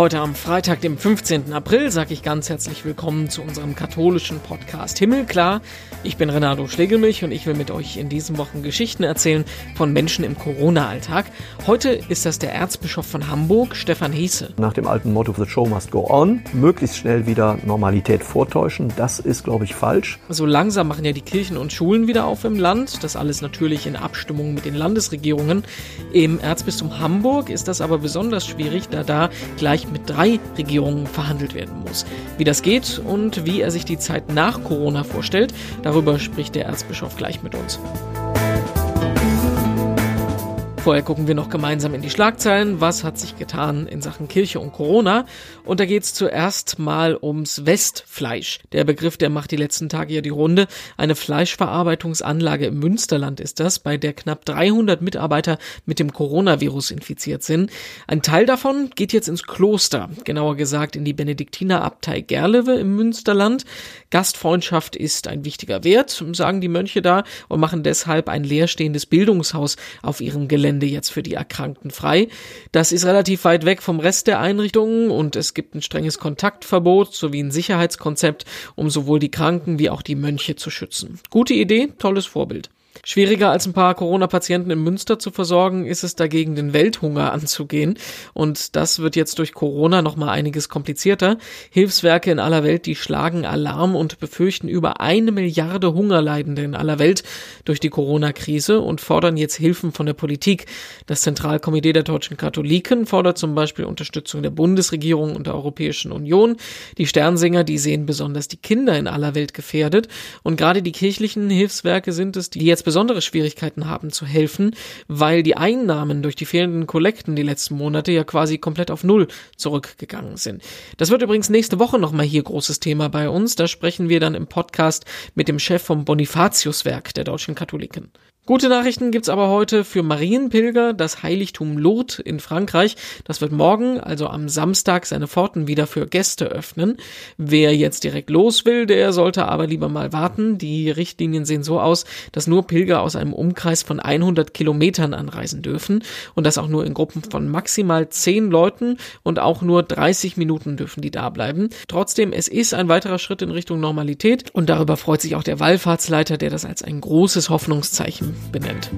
Heute am Freitag, dem 15. April, sage ich ganz herzlich willkommen zu unserem katholischen Podcast Himmelklar. Ich bin Renato Schlegelmilch und ich will mit euch in diesen Wochen Geschichten erzählen von Menschen im Corona-Alltag. Heute ist das der Erzbischof von Hamburg, Stefan Hiese. Nach dem alten Motto The Show must go on, möglichst schnell wieder Normalität vortäuschen, das ist, glaube ich, falsch. So langsam machen ja die Kirchen und Schulen wieder auf im Land. Das alles natürlich in Abstimmung mit den Landesregierungen. Im Erzbistum Hamburg ist das aber besonders schwierig, da da gleich mit drei Regierungen verhandelt werden muss. Wie das geht und wie er sich die Zeit nach Corona vorstellt, darüber spricht der Erzbischof gleich mit uns. Vorher gucken wir noch gemeinsam in die Schlagzeilen. Was hat sich getan in Sachen Kirche und Corona? Und da geht es zuerst mal ums Westfleisch. Der Begriff, der macht die letzten Tage ja die Runde. Eine Fleischverarbeitungsanlage im Münsterland ist das, bei der knapp 300 Mitarbeiter mit dem Coronavirus infiziert sind. Ein Teil davon geht jetzt ins Kloster, genauer gesagt in die Benediktinerabtei Gerlewe im Münsterland. Gastfreundschaft ist ein wichtiger Wert, sagen die Mönche da, und machen deshalb ein leerstehendes Bildungshaus auf ihrem Gelände Gelände jetzt für die Erkrankten frei. Das ist relativ weit weg vom Rest der Einrichtungen und es gibt ein strenges Kontaktverbot sowie ein Sicherheitskonzept, um sowohl die Kranken wie auch die Mönche zu schützen. Gute Idee, tolles Vorbild. Schwieriger als ein paar Corona-Patienten in Münster zu versorgen, ist es dagegen, den Welthunger anzugehen. Und das wird jetzt durch Corona nochmal einiges komplizierter. Hilfswerke in aller Welt, die schlagen Alarm und befürchten über eine Milliarde Hungerleidende in aller Welt durch die Corona-Krise und fordern jetzt Hilfen von der Politik. Das Zentralkomitee der deutschen Katholiken fordert zum Beispiel Unterstützung der Bundesregierung und der Europäischen Union. Die Sternsinger, die sehen besonders die Kinder in aller Welt gefährdet. Und gerade die kirchlichen Hilfswerke sind es, die jetzt besondere Schwierigkeiten haben zu helfen, weil die Einnahmen durch die fehlenden Kollekten die letzten Monate ja quasi komplett auf Null zurückgegangen sind. Das wird übrigens nächste Woche nochmal hier großes Thema bei uns. Da sprechen wir dann im Podcast mit dem Chef vom Bonifatiuswerk der deutschen Katholiken. Gute Nachrichten gibt's aber heute für Marienpilger, das Heiligtum Lourdes in Frankreich. Das wird morgen, also am Samstag, seine Pforten wieder für Gäste öffnen. Wer jetzt direkt los will, der sollte aber lieber mal warten. Die Richtlinien sehen so aus, dass nur Pilger aus einem Umkreis von 100 Kilometern anreisen dürfen und das auch nur in Gruppen von maximal 10 Leuten und auch nur 30 Minuten dürfen die da bleiben. Trotzdem, es ist ein weiterer Schritt in Richtung Normalität und darüber freut sich auch der Wallfahrtsleiter, der das als ein großes Hoffnungszeichen benennt.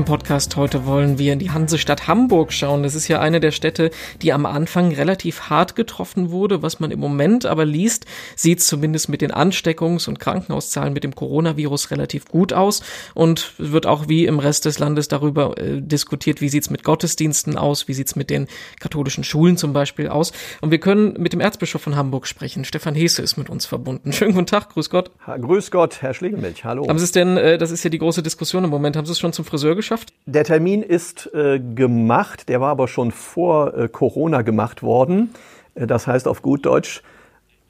Im Podcast heute wollen wir in die Hansestadt Hamburg schauen. Das ist ja eine der Städte, die am Anfang relativ hart getroffen wurde. Was man im Moment aber liest, sieht zumindest mit den Ansteckungs- und Krankenhauszahlen mit dem Coronavirus relativ gut aus und wird auch wie im Rest des Landes darüber äh, diskutiert, wie sieht's mit Gottesdiensten aus, wie sieht's mit den katholischen Schulen zum Beispiel aus. Und wir können mit dem Erzbischof von Hamburg sprechen. Stefan Hesse ist mit uns verbunden. Schönen guten Tag, grüß Gott. Ha, grüß Gott, Herr Schlegelmilch, hallo. Haben Sie es denn, äh, das ist ja die große Diskussion im Moment, haben Sie es schon zum Friseur geschafft? Der Termin ist äh, gemacht, der war aber schon vor äh, Corona gemacht worden. Äh, das heißt auf gut Deutsch,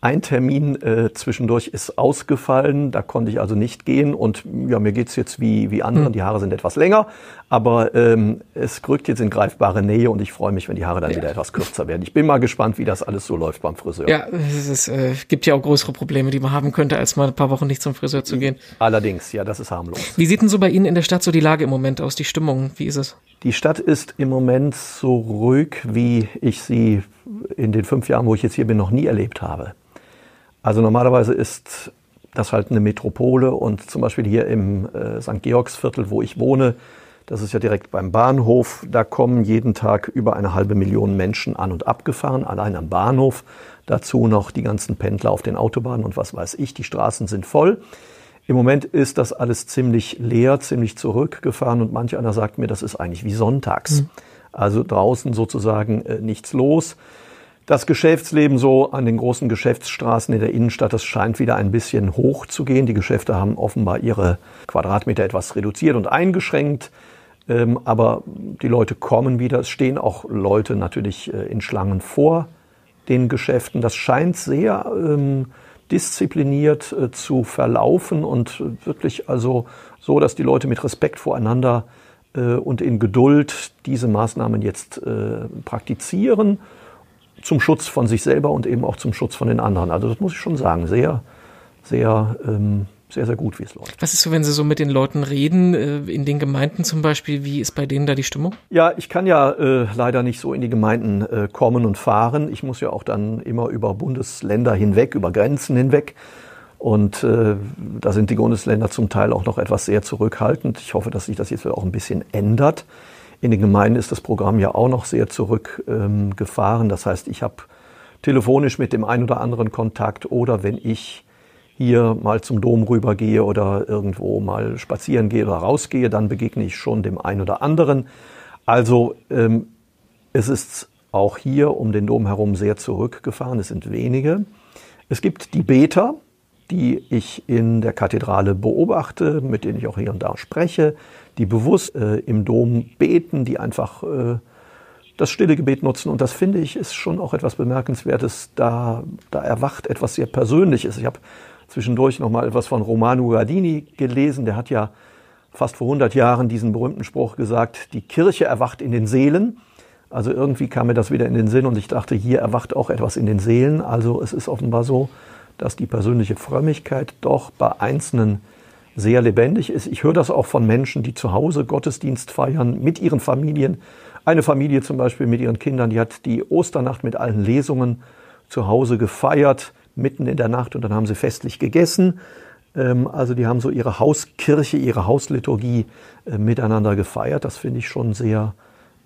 ein Termin äh, zwischendurch ist ausgefallen, da konnte ich also nicht gehen und ja, mir geht's jetzt wie, wie anderen, hm. die Haare sind etwas länger, aber ähm, es rückt jetzt in greifbare Nähe und ich freue mich, wenn die Haare dann ja. wieder etwas kürzer werden. Ich bin mal gespannt, wie das alles so läuft beim Friseur. Ja, es ist, äh, gibt ja auch größere Probleme, die man haben könnte, als mal ein paar Wochen nicht zum Friseur zu gehen. Allerdings, ja, das ist harmlos. Wie sieht denn so bei Ihnen in der Stadt so die Lage im Moment aus, die Stimmung, wie ist es? Die Stadt ist im Moment so ruhig, wie ich sie in den fünf Jahren, wo ich jetzt hier bin, noch nie erlebt habe. Also normalerweise ist das halt eine Metropole und zum Beispiel hier im äh, St. Georgsviertel, wo ich wohne, das ist ja direkt beim Bahnhof, da kommen jeden Tag über eine halbe Million Menschen an und abgefahren, allein am Bahnhof. Dazu noch die ganzen Pendler auf den Autobahnen und was weiß ich, die Straßen sind voll. Im Moment ist das alles ziemlich leer, ziemlich zurückgefahren und manch einer sagt mir, das ist eigentlich wie sonntags. Mhm. Also draußen sozusagen äh, nichts los. Das Geschäftsleben so an den großen Geschäftsstraßen in der Innenstadt, das scheint wieder ein bisschen hoch zu gehen. Die Geschäfte haben offenbar ihre Quadratmeter etwas reduziert und eingeschränkt. Ähm, aber die Leute kommen wieder. Es stehen auch Leute natürlich äh, in Schlangen vor den Geschäften. Das scheint sehr ähm, diszipliniert äh, zu verlaufen und wirklich also so, dass die Leute mit Respekt voreinander äh, und in Geduld diese Maßnahmen jetzt äh, praktizieren zum Schutz von sich selber und eben auch zum Schutz von den anderen. Also das muss ich schon sagen, sehr, sehr ähm, sehr, sehr gut, wie es läuft. Was ist so, wenn Sie so mit den Leuten reden, äh, in den Gemeinden zum Beispiel, wie ist bei denen da die Stimmung? Ja, ich kann ja äh, leider nicht so in die Gemeinden äh, kommen und fahren. Ich muss ja auch dann immer über Bundesländer hinweg, über Grenzen hinweg. Und äh, da sind die Bundesländer zum Teil auch noch etwas sehr zurückhaltend. Ich hoffe, dass sich das jetzt auch ein bisschen ändert. In den Gemeinden ist das Programm ja auch noch sehr zurückgefahren. Ähm, das heißt, ich habe telefonisch mit dem einen oder anderen Kontakt oder wenn ich hier mal zum Dom rübergehe oder irgendwo mal spazieren gehe oder rausgehe, dann begegne ich schon dem einen oder anderen. Also ähm, es ist auch hier um den Dom herum sehr zurückgefahren. Es sind wenige. Es gibt die Beter, die ich in der Kathedrale beobachte, mit denen ich auch hier und da spreche, die bewusst äh, im Dom beten, die einfach äh, das stille Gebet nutzen. Und das finde ich ist schon auch etwas Bemerkenswertes. Da, da erwacht etwas sehr Persönliches. Ich habe zwischendurch noch mal etwas von Romano Guardini gelesen. Der hat ja fast vor 100 Jahren diesen berühmten Spruch gesagt, die Kirche erwacht in den Seelen. Also irgendwie kam mir das wieder in den Sinn und ich dachte, hier erwacht auch etwas in den Seelen. Also es ist offenbar so, dass die persönliche Frömmigkeit doch bei Einzelnen sehr lebendig ist. Ich höre das auch von Menschen, die zu Hause Gottesdienst feiern, mit ihren Familien. Eine Familie zum Beispiel mit ihren Kindern, die hat die Osternacht mit allen Lesungen zu Hause gefeiert mitten in der Nacht und dann haben sie festlich gegessen. Ähm, also die haben so ihre Hauskirche, ihre Hausliturgie äh, miteinander gefeiert. Das finde ich schon sehr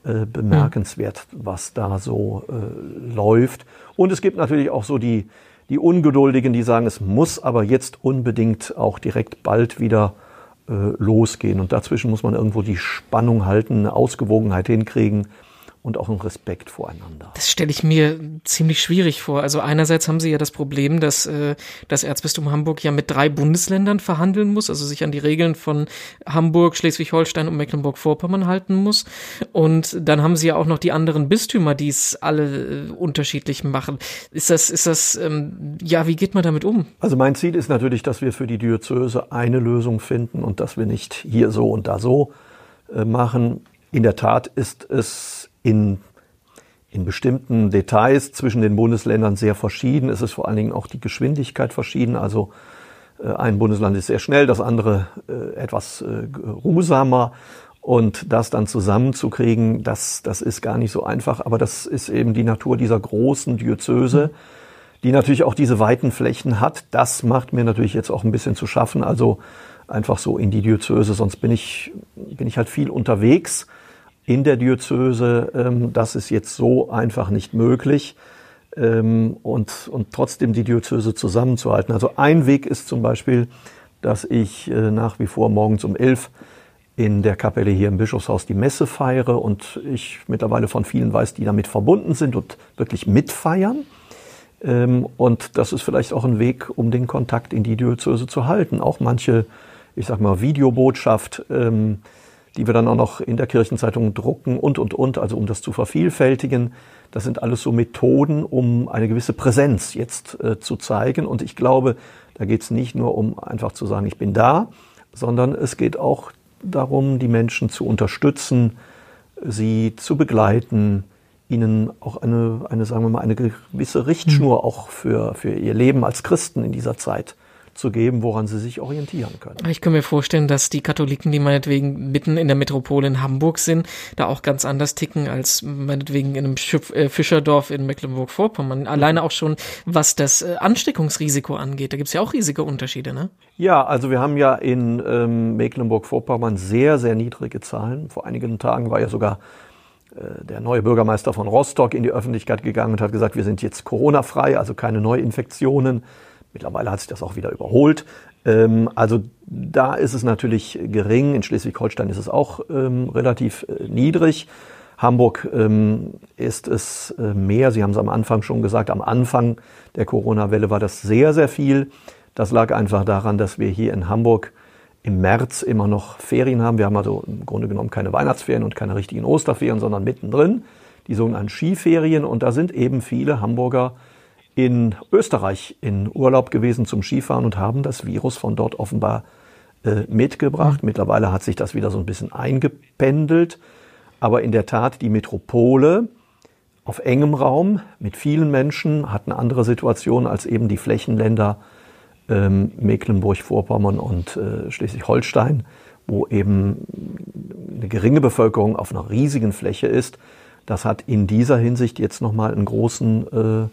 äh, bemerkenswert, was da so äh, läuft. Und es gibt natürlich auch so die, die Ungeduldigen, die sagen, es muss aber jetzt unbedingt auch direkt bald wieder losgehen. Und dazwischen muss man irgendwo die Spannung halten, eine Ausgewogenheit hinkriegen und auch ein Respekt voreinander. Das stelle ich mir ziemlich schwierig vor. Also einerseits haben Sie ja das Problem, dass äh, das Erzbistum Hamburg ja mit drei Bundesländern verhandeln muss, also sich an die Regeln von Hamburg, Schleswig-Holstein und Mecklenburg-Vorpommern halten muss. Und dann haben Sie ja auch noch die anderen Bistümer, die es alle äh, unterschiedlich machen. Ist das, ist das, ähm, ja, wie geht man damit um? Also mein Ziel ist natürlich, dass wir für die Diözese eine Lösung finden und dass wir nicht hier so und da so äh, machen. In der Tat ist es in, in bestimmten Details zwischen den Bundesländern sehr verschieden. Es ist vor allen Dingen auch die Geschwindigkeit verschieden. Also äh, ein Bundesland ist sehr schnell, das andere äh, etwas äh, ruhsamer. Und das dann zusammenzukriegen, das, das ist gar nicht so einfach. Aber das ist eben die Natur dieser großen Diözese, die natürlich auch diese weiten Flächen hat. Das macht mir natürlich jetzt auch ein bisschen zu schaffen. Also einfach so in die Diözese, sonst bin ich, bin ich halt viel unterwegs in der Diözese. Ähm, das ist jetzt so einfach nicht möglich. Ähm, und, und trotzdem die Diözese zusammenzuhalten. Also ein Weg ist zum Beispiel, dass ich äh, nach wie vor morgens um elf in der Kapelle hier im Bischofshaus die Messe feiere und ich mittlerweile von vielen weiß, die damit verbunden sind und wirklich mitfeiern. Ähm, und das ist vielleicht auch ein Weg, um den Kontakt in die Diözese zu halten. Auch manche, ich sag mal, Videobotschaft, ähm, die wir dann auch noch in der Kirchenzeitung drucken und, und, und, also um das zu vervielfältigen. Das sind alles so Methoden, um eine gewisse Präsenz jetzt äh, zu zeigen. Und ich glaube, da geht es nicht nur um einfach zu sagen, ich bin da, sondern es geht auch darum, die Menschen zu unterstützen, sie zu begleiten, ihnen auch eine, eine sagen wir mal, eine gewisse Richtschnur mhm. auch für, für ihr Leben als Christen in dieser Zeit zu geben, woran sie sich orientieren können. Ich kann mir vorstellen, dass die Katholiken, die meinetwegen mitten in der Metropole in Hamburg sind, da auch ganz anders ticken als meinetwegen in einem äh, Fischerdorf in Mecklenburg-Vorpommern. Alleine auch schon, was das äh, Ansteckungsrisiko angeht. Da gibt es ja auch riesige Unterschiede, ne? Ja, also wir haben ja in ähm, Mecklenburg-Vorpommern sehr, sehr niedrige Zahlen. Vor einigen Tagen war ja sogar äh, der neue Bürgermeister von Rostock in die Öffentlichkeit gegangen und hat gesagt, wir sind jetzt Corona-frei, also keine Neuinfektionen. Mittlerweile hat sich das auch wieder überholt. Ähm, also da ist es natürlich gering. In Schleswig-Holstein ist es auch ähm, relativ äh, niedrig. Hamburg ähm, ist es äh, mehr. Sie haben es am Anfang schon gesagt. Am Anfang der Corona-Welle war das sehr, sehr viel. Das lag einfach daran, dass wir hier in Hamburg im März immer noch Ferien haben. Wir haben also im Grunde genommen keine Weihnachtsferien und keine richtigen Osterferien, sondern mittendrin die sogenannten Skiferien. Und da sind eben viele Hamburger in Österreich in Urlaub gewesen zum Skifahren und haben das Virus von dort offenbar äh, mitgebracht. Mhm. Mittlerweile hat sich das wieder so ein bisschen eingependelt. Aber in der Tat, die Metropole auf engem Raum mit vielen Menschen hat eine andere Situation als eben die Flächenländer ähm, Mecklenburg-Vorpommern und äh, Schleswig-Holstein, wo eben eine geringe Bevölkerung auf einer riesigen Fläche ist. Das hat in dieser Hinsicht jetzt nochmal einen großen äh,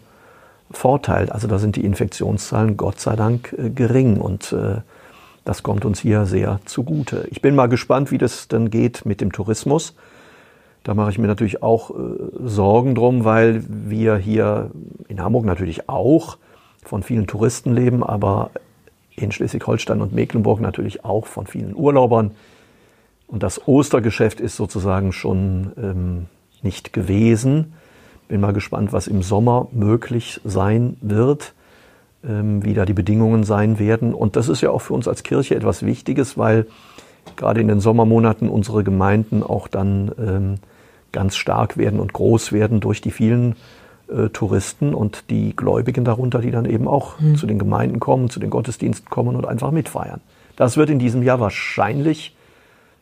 Vorteil. Also da sind die Infektionszahlen Gott sei Dank äh, gering und äh, das kommt uns hier sehr zugute. Ich bin mal gespannt, wie das dann geht mit dem Tourismus. Da mache ich mir natürlich auch äh, Sorgen drum, weil wir hier in Hamburg natürlich auch von vielen Touristen leben, aber in Schleswig-Holstein und Mecklenburg natürlich auch von vielen Urlaubern. Und das Ostergeschäft ist sozusagen schon ähm, nicht gewesen. Bin mal gespannt, was im Sommer möglich sein wird, ähm, wie da die Bedingungen sein werden. Und das ist ja auch für uns als Kirche etwas Wichtiges, weil gerade in den Sommermonaten unsere Gemeinden auch dann ähm, ganz stark werden und groß werden durch die vielen äh, Touristen und die Gläubigen darunter, die dann eben auch mhm. zu den Gemeinden kommen, zu den Gottesdiensten kommen und einfach mitfeiern. Das wird in diesem Jahr wahrscheinlich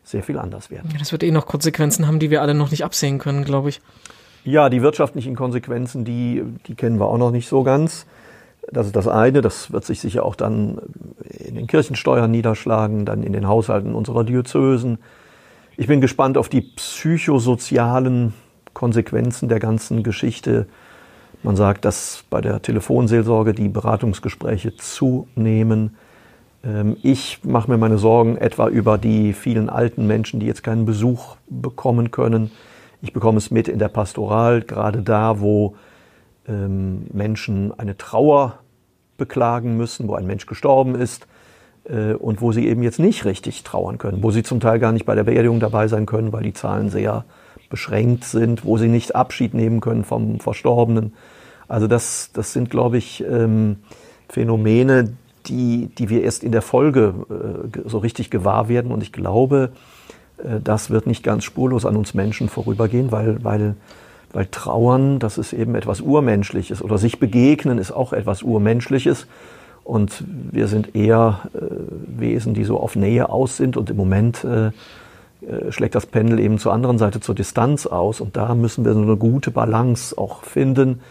sehr viel anders werden. Ja, das wird eh noch Konsequenzen haben, die wir alle noch nicht absehen können, glaube ich. Ja, die wirtschaftlichen Konsequenzen, die, die kennen wir auch noch nicht so ganz. Das ist das eine, das wird sich sicher auch dann in den Kirchensteuern niederschlagen, dann in den Haushalten unserer Diözesen. Ich bin gespannt auf die psychosozialen Konsequenzen der ganzen Geschichte. Man sagt, dass bei der Telefonseelsorge die Beratungsgespräche zunehmen. Ähm, ich mache mir meine Sorgen etwa über die vielen alten Menschen, die jetzt keinen Besuch bekommen können. Ich bekomme es mit in der Pastoral, gerade da, wo ähm, Menschen eine Trauer beklagen müssen, wo ein Mensch gestorben ist äh, und wo sie eben jetzt nicht richtig trauern können, wo sie zum Teil gar nicht bei der Beerdigung dabei sein können, weil die Zahlen sehr beschränkt sind, wo sie nicht Abschied nehmen können vom Verstorbenen. Also das, das sind, glaube ich, ähm, Phänomene, die, die wir erst in der Folge äh, so richtig gewahr werden. Und ich glaube, das wird nicht ganz spurlos an uns Menschen vorübergehen, weil, weil, weil Trauern, das ist eben etwas Urmenschliches oder sich begegnen ist auch etwas Urmenschliches. Und wir sind eher äh, Wesen, die so auf Nähe aus sind. Und im Moment äh, äh, schlägt das Pendel eben zur anderen Seite zur Distanz aus. Und da müssen wir so eine gute Balance auch finden.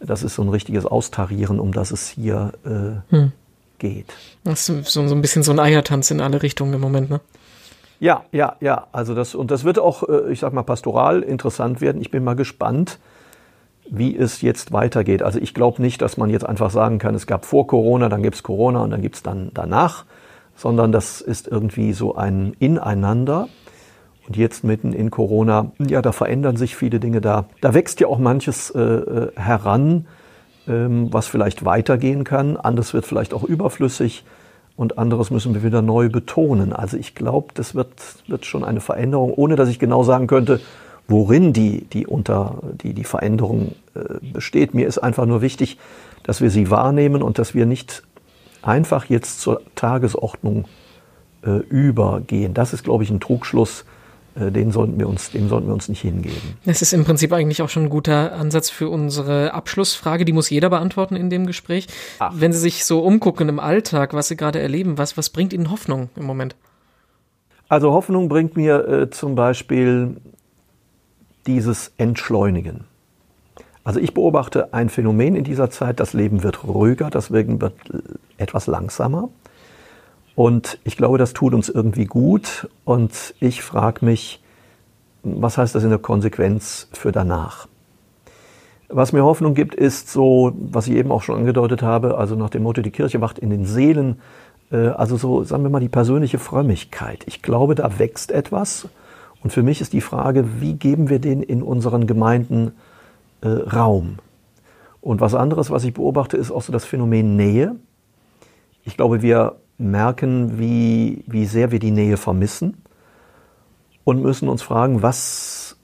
Das ist so ein richtiges Austarieren, um das es hier äh, hm geht. Das ist so, so ein bisschen so ein Eiertanz in alle Richtungen im Moment, ne? Ja, ja, ja. Also das, und das wird auch, äh, ich sag mal, pastoral interessant werden. Ich bin mal gespannt, wie es jetzt weitergeht. Also ich glaube nicht, dass man jetzt einfach sagen kann, es gab vor Corona, dann gibt es Corona und dann gibt es dann danach, sondern das ist irgendwie so ein Ineinander. Und jetzt mitten in Corona, ja, da verändern sich viele Dinge da. Da wächst ja auch manches äh, äh heran, ähm, was vielleicht weitergehen kann. Anderes wird vielleicht auch überflüssig und anderes müssen wir wieder neu betonen. Also ich glaube, das wird, wird schon eine Veränderung, ohne dass ich genau sagen könnte, worin die, die, unter, die, die Veränderung äh, besteht. Mir ist einfach nur wichtig, dass wir sie wahrnehmen und dass wir nicht einfach jetzt zur Tagesordnung äh, übergehen. Das ist, glaube ich, ein Trugschluss, den sollten wir uns, dem sollten wir uns nicht hingeben. Das ist im Prinzip eigentlich auch schon ein guter Ansatz für unsere Abschlussfrage. Die muss jeder beantworten in dem Gespräch. Ach. Wenn Sie sich so umgucken im Alltag, was Sie gerade erleben, was, was bringt Ihnen Hoffnung im Moment? Also Hoffnung bringt mir äh, zum Beispiel dieses Entschleunigen. Also ich beobachte ein Phänomen in dieser Zeit, das Leben wird ruhiger, das Leben wird etwas langsamer. Und ich glaube, das tut uns irgendwie gut. Und ich frage mich, was heißt das in der Konsequenz für danach? Was mir Hoffnung gibt, ist so, was ich eben auch schon angedeutet habe, also nach dem Motto, die Kirche wacht in den Seelen, äh, also so, sagen wir mal, die persönliche Frömmigkeit. Ich glaube, da wächst etwas. Und für mich ist die Frage, wie geben wir den in unseren Gemeinden äh, Raum? Und was anderes, was ich beobachte, ist auch so das Phänomen Nähe. Ich glaube, wir merken, wie, wie sehr wir die Nähe vermissen und müssen uns fragen, was,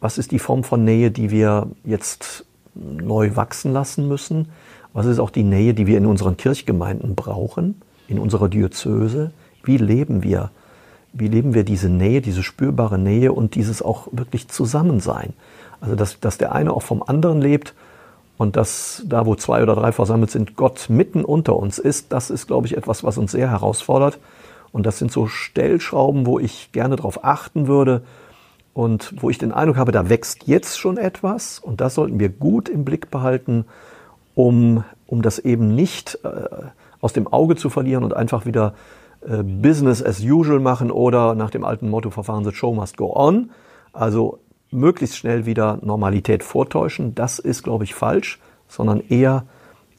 was ist die Form von Nähe, die wir jetzt neu wachsen lassen müssen? Was ist auch die Nähe, die wir in unseren Kirchgemeinden brauchen, in unserer Diözese? Wie leben wir? Wie leben wir diese Nähe, diese spürbare Nähe und dieses auch wirklich Zusammensein? Also, dass, dass der eine auch vom anderen lebt und dass da, wo zwei oder drei versammelt sind, Gott mitten unter uns ist, das ist, glaube ich, etwas, was uns sehr herausfordert. Und das sind so Stellschrauben, wo ich gerne darauf achten würde und wo ich den Eindruck habe, da wächst jetzt schon etwas. Und das sollten wir gut im Blick behalten, um, um das eben nicht äh, aus dem Auge zu verlieren und einfach wieder äh, Business as usual machen oder nach dem alten Motto verfahren, the show must go on. Also möglichst schnell wieder Normalität vortäuschen. Das ist, glaube ich, falsch, sondern eher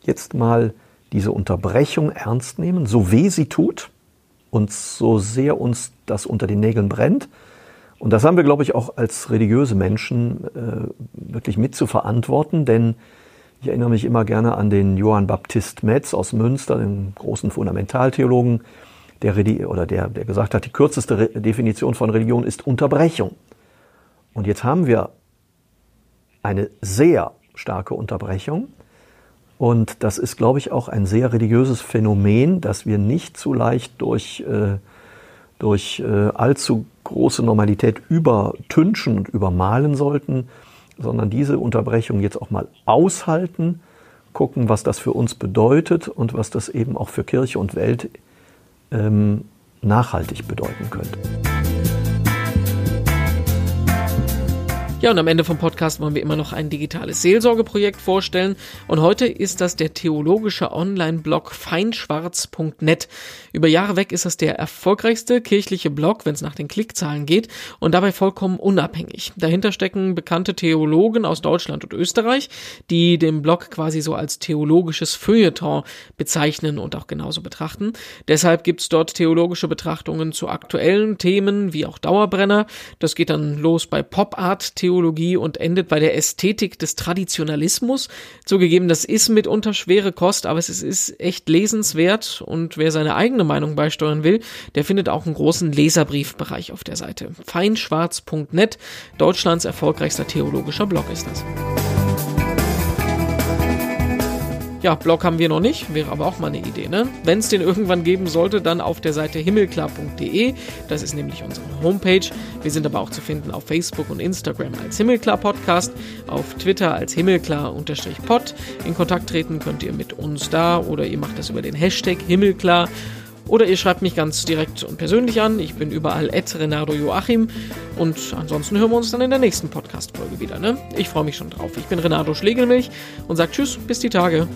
jetzt mal diese Unterbrechung ernst nehmen, so weh sie tut und so sehr uns das unter den Nägeln brennt. Und das haben wir, glaube ich, auch als religiöse Menschen äh, wirklich mit zu verantworten, denn ich erinnere mich immer gerne an den Johann Baptist Metz aus Münster, den großen Fundamentaltheologen, der, oder der, der gesagt hat, die kürzeste Definition von Religion ist Unterbrechung. Und jetzt haben wir eine sehr starke Unterbrechung. Und das ist, glaube ich, auch ein sehr religiöses Phänomen, dass wir nicht zu leicht durch, äh, durch äh, allzu große Normalität übertünchen und übermalen sollten, sondern diese Unterbrechung jetzt auch mal aushalten, gucken, was das für uns bedeutet und was das eben auch für Kirche und Welt ähm, nachhaltig bedeuten könnte. Ja, und am Ende vom Podcast wollen wir immer noch ein digitales Seelsorgeprojekt vorstellen. Und heute ist das der theologische Online-Blog feinschwarz.net. Über Jahre weg ist das der erfolgreichste kirchliche Blog, wenn es nach den Klickzahlen geht, und dabei vollkommen unabhängig. Dahinter stecken bekannte Theologen aus Deutschland und Österreich, die den Blog quasi so als theologisches Feuilleton bezeichnen und auch genauso betrachten. Deshalb gibt's dort theologische Betrachtungen zu aktuellen Themen wie auch Dauerbrenner. Das geht dann los bei Pop-Art-Theologie Theologie und endet bei der Ästhetik des Traditionalismus. Zugegeben, das ist mitunter schwere Kost, aber es ist echt lesenswert und wer seine eigene Meinung beisteuern will, der findet auch einen großen Leserbriefbereich auf der Seite. Feinschwarz.net, Deutschlands erfolgreichster theologischer Blog ist das. Ja, Blog haben wir noch nicht, wäre aber auch mal eine Idee, ne? Wenn es den irgendwann geben sollte, dann auf der Seite himmelklar.de. Das ist nämlich unsere Homepage. Wir sind aber auch zu finden auf Facebook und Instagram als Himmelklar Podcast, auf Twitter als Himmelklar-Pod. In Kontakt treten könnt ihr mit uns da oder ihr macht das über den Hashtag Himmelklar. Oder ihr schreibt mich ganz direkt und persönlich an. Ich bin überall at Renato Joachim. Und ansonsten hören wir uns dann in der nächsten Podcast-Folge wieder. Ne? Ich freue mich schon drauf. Ich bin Renato Schlegelmilch und sage Tschüss, bis die Tage.